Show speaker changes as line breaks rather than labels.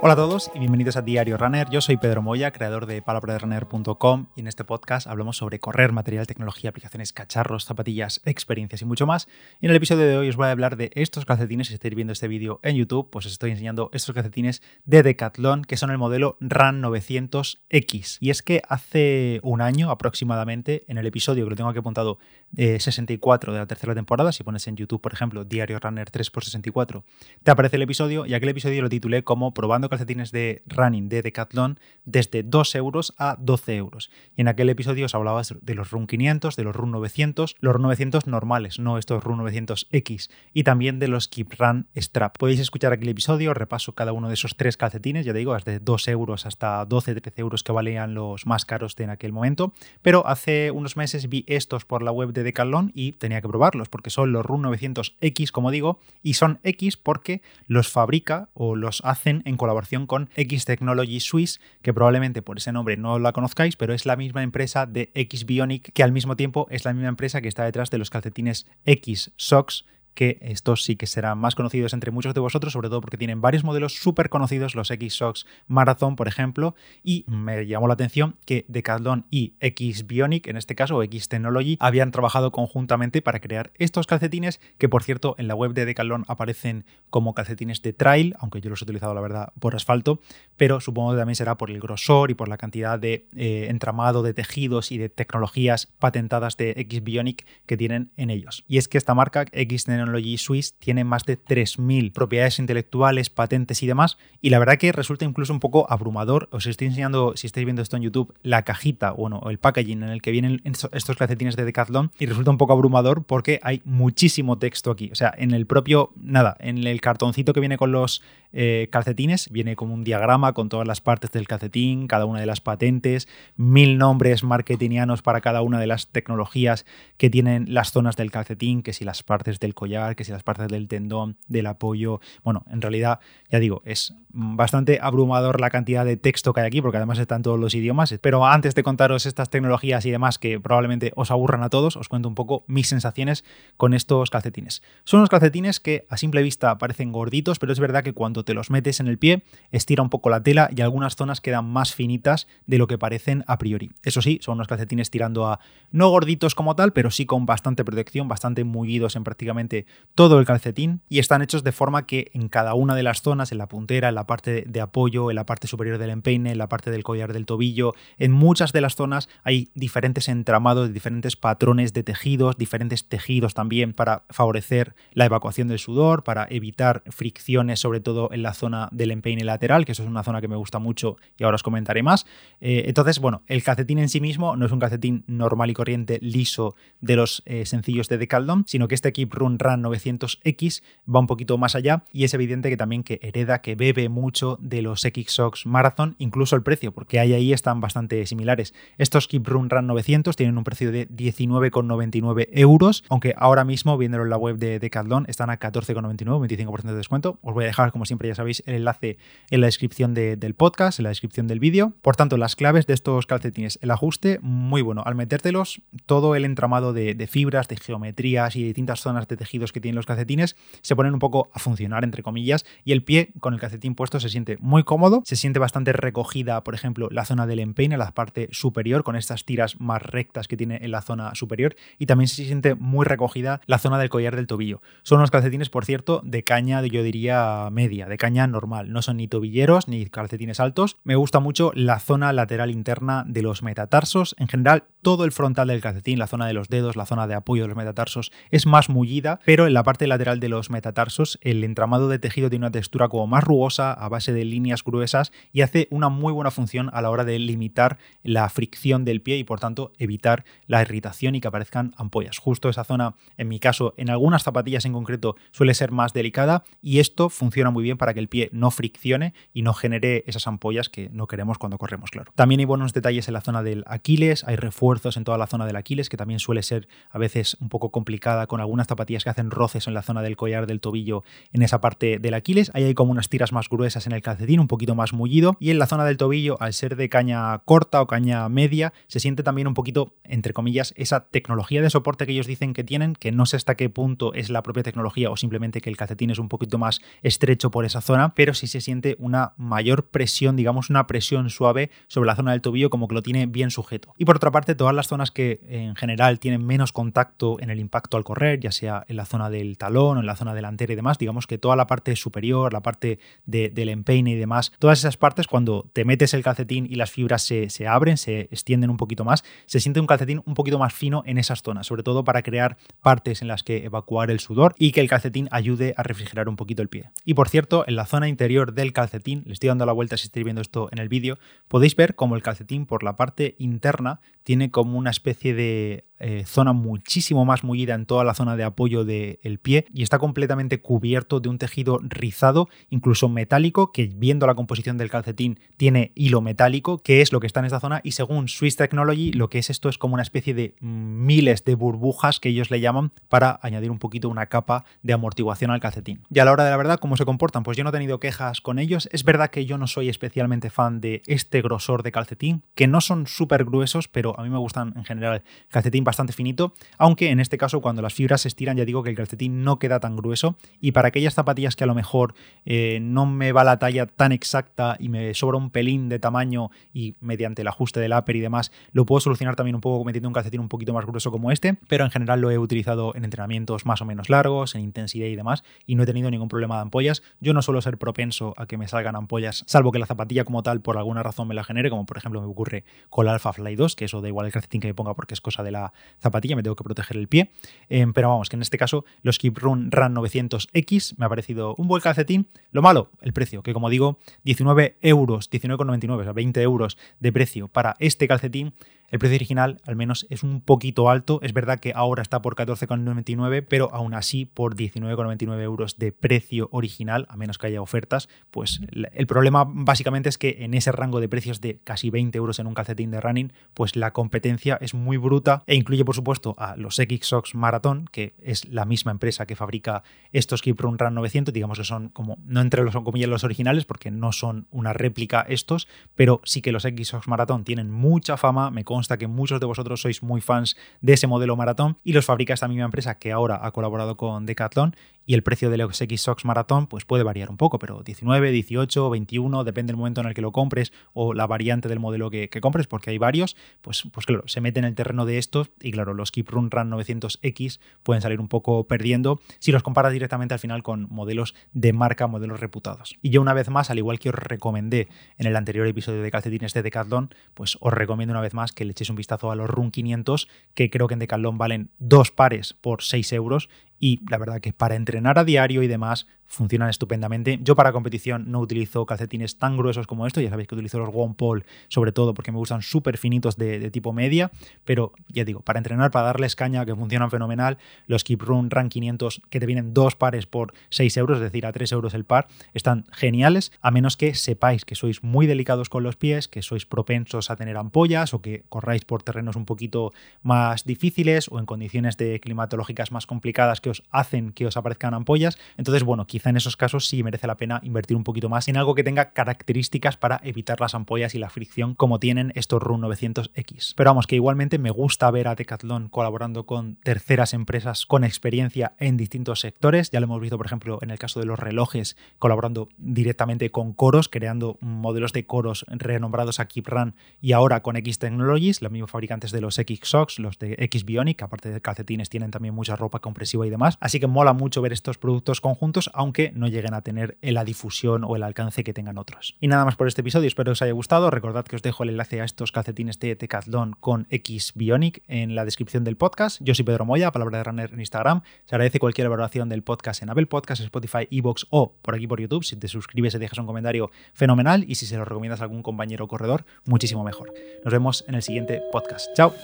Hola a todos y bienvenidos a Diario Runner. Yo soy Pedro Moya, creador de palabraderunner.com y en este podcast hablamos sobre correr, material, tecnología, aplicaciones, cacharros, zapatillas, experiencias y mucho más. Y en el episodio de hoy os voy a hablar de estos calcetines. Si estáis viendo este vídeo en YouTube, pues os estoy enseñando estos calcetines de Decathlon que son el modelo Run 900X. Y es que hace un año aproximadamente, en el episodio que lo tengo aquí apuntado, 64 de la tercera temporada, si pones en YouTube, por ejemplo, Diario Runner 3x64, te aparece el episodio y aquel episodio lo titulé como Probando calcetines de running de Decathlon desde 2 euros a 12 euros. Y en aquel episodio os hablaba de los Run 500, de los Run 900, los Run 900 normales, no estos Run 900X, y también de los Keep Run Strap. Podéis escuchar aquel episodio, repaso cada uno de esos tres calcetines, ya digo, desde 2 euros hasta 12, 13 euros que valían los más caros de en aquel momento. Pero hace unos meses vi estos por la web de Decathlon y tenía que probarlos porque son los Run 900X, como digo, y son X porque los fabrica o los hacen en colaboración con X Technology Swiss, que probablemente por ese nombre no la conozcáis, pero es la misma empresa de X Bionic, que al mismo tiempo es la misma empresa que está detrás de los calcetines X Socks que estos sí que serán más conocidos entre muchos de vosotros, sobre todo porque tienen varios modelos súper conocidos, los X-Sox Marathon, por ejemplo, y me llamó la atención que Decathlon y X Bionic, en este caso, o X Technology, habían trabajado conjuntamente para crear estos calcetines, que por cierto en la web de Decathlon aparecen como calcetines de trail, aunque yo los he utilizado, la verdad, por asfalto, pero supongo que también será por el grosor y por la cantidad de eh, entramado de tejidos y de tecnologías patentadas de X Bionic que tienen en ellos. Y es que esta marca, X Technology, Suisse tiene más de 3.000 propiedades intelectuales, patentes y demás. Y la verdad que resulta incluso un poco abrumador. Os estoy enseñando, si estáis viendo esto en YouTube, la cajita, bueno, el packaging en el que vienen estos calcetines de Decathlon. Y resulta un poco abrumador porque hay muchísimo texto aquí. O sea, en el propio, nada, en el cartoncito que viene con los eh, calcetines, viene como un diagrama con todas las partes del calcetín, cada una de las patentes, mil nombres marketingianos para cada una de las tecnologías que tienen las zonas del calcetín, que si las partes del collar que si las partes del tendón, del apoyo. Bueno, en realidad, ya digo, es bastante abrumador la cantidad de texto que hay aquí, porque además están todos los idiomas. Pero antes de contaros estas tecnologías y demás que probablemente os aburran a todos, os cuento un poco mis sensaciones con estos calcetines. Son unos calcetines que a simple vista parecen gorditos, pero es verdad que cuando te los metes en el pie, estira un poco la tela y algunas zonas quedan más finitas de lo que parecen a priori. Eso sí, son unos calcetines tirando a no gorditos como tal, pero sí con bastante protección, bastante mullidos en prácticamente todo el calcetín y están hechos de forma que en cada una de las zonas, en la puntera, en la parte de apoyo, en la parte superior del empeine, en la parte del collar del tobillo, en muchas de las zonas hay diferentes entramados, diferentes patrones de tejidos, diferentes tejidos también para favorecer la evacuación del sudor, para evitar fricciones, sobre todo en la zona del empeine lateral, que eso es una zona que me gusta mucho y ahora os comentaré más. Eh, entonces, bueno, el calcetín en sí mismo no es un calcetín normal y corriente liso de los eh, sencillos de Decathlon, sino que este Keep Run Run 900X va un poquito más allá y es evidente que también que hereda, que bebe mucho de los X-Sox Marathon, incluso el precio, porque ahí, ahí están bastante similares. Estos Keep Run Run 900 tienen un precio de 19,99 euros, aunque ahora mismo, viéndolo en la web de Decathlon, están a 14,99, 25% de descuento. Os voy a dejar, como siempre ya sabéis, el enlace en la descripción del podcast, en la descripción del vídeo. Por tanto, las claves de estos calcetines, el ajuste, muy bueno. Al metértelos, todo el entramado de, de fibras, de geometrías y de distintas zonas de que tienen los calcetines se ponen un poco a funcionar, entre comillas, y el pie con el calcetín puesto se siente muy cómodo, se siente bastante recogida, por ejemplo, la zona del empeine, la parte superior, con estas tiras más rectas que tiene en la zona superior, y también se siente muy recogida la zona del collar del tobillo. Son unos calcetines, por cierto, de caña, yo diría, media, de caña normal, no son ni tobilleros ni calcetines altos. Me gusta mucho la zona lateral interna de los metatarsos, en general todo el frontal del calcetín, la zona de los dedos, la zona de apoyo de los metatarsos es más mullida, pero en la parte lateral de los metatarsos el entramado de tejido tiene una textura como más rugosa a base de líneas gruesas y hace una muy buena función a la hora de limitar la fricción del pie y por tanto evitar la irritación y que aparezcan ampollas. Justo esa zona, en mi caso, en algunas zapatillas en concreto suele ser más delicada y esto funciona muy bien para que el pie no friccione y no genere esas ampollas que no queremos cuando corremos, claro. También hay buenos detalles en la zona del Aquiles, hay refuerzos en toda la zona del Aquiles que también suele ser a veces un poco complicada con algunas zapatillas que hacen hacen roces en la zona del collar del tobillo, en esa parte del Aquiles. Ahí hay como unas tiras más gruesas en el calcetín, un poquito más mullido. Y en la zona del tobillo, al ser de caña corta o caña media, se siente también un poquito, entre comillas, esa tecnología de soporte que ellos dicen que tienen, que no sé hasta qué punto es la propia tecnología o simplemente que el calcetín es un poquito más estrecho por esa zona, pero sí se siente una mayor presión, digamos una presión suave sobre la zona del tobillo como que lo tiene bien sujeto. Y por otra parte, todas las zonas que en general tienen menos contacto en el impacto al correr, ya sea en la zona del talón o en la zona delantera y demás, digamos que toda la parte superior, la parte del empeine y demás, todas esas partes cuando te metes el calcetín y las fibras se, se abren, se extienden un poquito más, se siente un calcetín un poquito más fino en esas zonas, sobre todo para crear partes en las que evacuar el sudor y que el calcetín ayude a refrigerar un poquito el pie. Y por cierto, en la zona interior del calcetín, le estoy dando la vuelta si estáis viendo esto en el vídeo, podéis ver como el calcetín por la parte interna tiene como una especie de eh, zona muchísimo más mullida en toda la zona de apoyo del pie y está completamente cubierto de un tejido rizado, incluso metálico, que viendo la composición del calcetín tiene hilo metálico, que es lo que está en esta zona, y según Swiss Technology, lo que es esto es como una especie de miles de burbujas que ellos le llaman para añadir un poquito una capa de amortiguación al calcetín. Y a la hora de la verdad, ¿cómo se comportan? Pues yo no he tenido quejas con ellos. Es verdad que yo no soy especialmente fan de este grosor de calcetín, que no son súper gruesos, pero a mí me gustan en general calcetín bastante finito, aunque en este caso cuando las fibras se estiran ya digo que el calcetín no queda tan grueso y para aquellas zapatillas que a lo mejor eh, no me va la talla tan exacta y me sobra un pelín de tamaño y mediante el ajuste del upper y demás lo puedo solucionar también un poco metiendo un calcetín un poquito más grueso como este, pero en general lo he utilizado en entrenamientos más o menos largos, en intensidad y demás y no he tenido ningún problema de ampollas. Yo no suelo ser propenso a que me salgan ampollas, salvo que la zapatilla como tal por alguna razón me la genere, como por ejemplo me ocurre con la Alpha Fly 2, que eso da igual el calcetín que me ponga porque es cosa de la zapatilla, me tengo que proteger el pie. Em, pero vamos, que en este caso los Keep Run Run 900X me ha parecido un buen calcetín. Lo malo, el precio, que como digo, 19 euros, 19,99, o sea, 20 euros de precio para este calcetín el precio original al menos es un poquito alto. Es verdad que ahora está por 14,99, pero aún así por 19,99 euros de precio original, a menos que haya ofertas, pues el problema básicamente es que en ese rango de precios de casi 20 euros en un calcetín de running, pues la competencia es muy bruta e incluye por supuesto a los X-Sox Marathon, que es la misma empresa que fabrica estos Keep Run Run 900, digamos que son como, no entre los comillas los originales, porque no son una réplica estos, pero sí que los X-Sox Marathon tienen mucha fama, me consta que muchos de vosotros sois muy fans de ese modelo maratón y los fabrica esta misma empresa que ahora ha colaborado con Decathlon. Y el precio del X Sox Maratón pues puede variar un poco, pero 19, 18, 21, depende del momento en el que lo compres o la variante del modelo que, compres, porque hay varios, pues, pues claro, se mete en el terreno de estos y claro, los Keep Run Run 900X pueden salir un poco perdiendo si los comparas directamente al final con modelos de marca, modelos reputados. Y yo una vez más, al igual que os recomendé en el anterior episodio de calcetines de Decathlon, pues os recomiendo una vez más que le echéis un vistazo a los Run 500, que creo que en Decathlon valen dos pares por 6 euros y la verdad que para entrenar a diario y demás funcionan estupendamente. Yo para competición no utilizo calcetines tan gruesos como estos, ya sabéis que utilizo los One Pole sobre todo porque me gustan súper finitos de, tipo media, pero ya digo, para entrenar, para darles caña que funcionan fenomenal, los Keep Run Run 500 que te vienen dos pares por 6 euros, es decir, a 3 euros el par, están geniales, a menos que sepáis que sois muy delicados con los pies, que sois propensos a tener ampollas o que corráis por terrenos un poquito más difíciles o en condiciones de climatológicas más complicadas que hacen que os aparezcan ampollas. Entonces, bueno, quizá en esos casos sí merece la pena invertir un poquito más en algo que tenga características para evitar las ampollas y la fricción como tienen estos Run 900X. Pero vamos, que igualmente me gusta ver a Decathlon colaborando con terceras empresas con experiencia en distintos sectores. Ya lo hemos visto, por ejemplo, en el caso de los relojes, colaborando directamente con Coros, creando modelos de Coros renombrados a KeepRun y ahora con X Technologies, los mismos fabricantes de los X Socks, los de X Bionic, aparte de calcetines, tienen también mucha ropa compresiva y demás Así que mola mucho ver estos productos conjuntos, aunque no lleguen a tener la difusión o el alcance que tengan otros. Y nada más por este episodio, espero que os haya gustado. Recordad que os dejo el enlace a estos calcetines de Decathlon con X Bionic en la descripción del podcast. Yo soy Pedro Moya, palabra de runner en Instagram. Se agradece cualquier evaluación del podcast en Apple Podcasts, Spotify, Evox o por aquí por YouTube. Si te suscribes y dejas un comentario, fenomenal. Y si se lo recomiendas a algún compañero corredor, muchísimo mejor. Nos vemos en el siguiente podcast. Chao.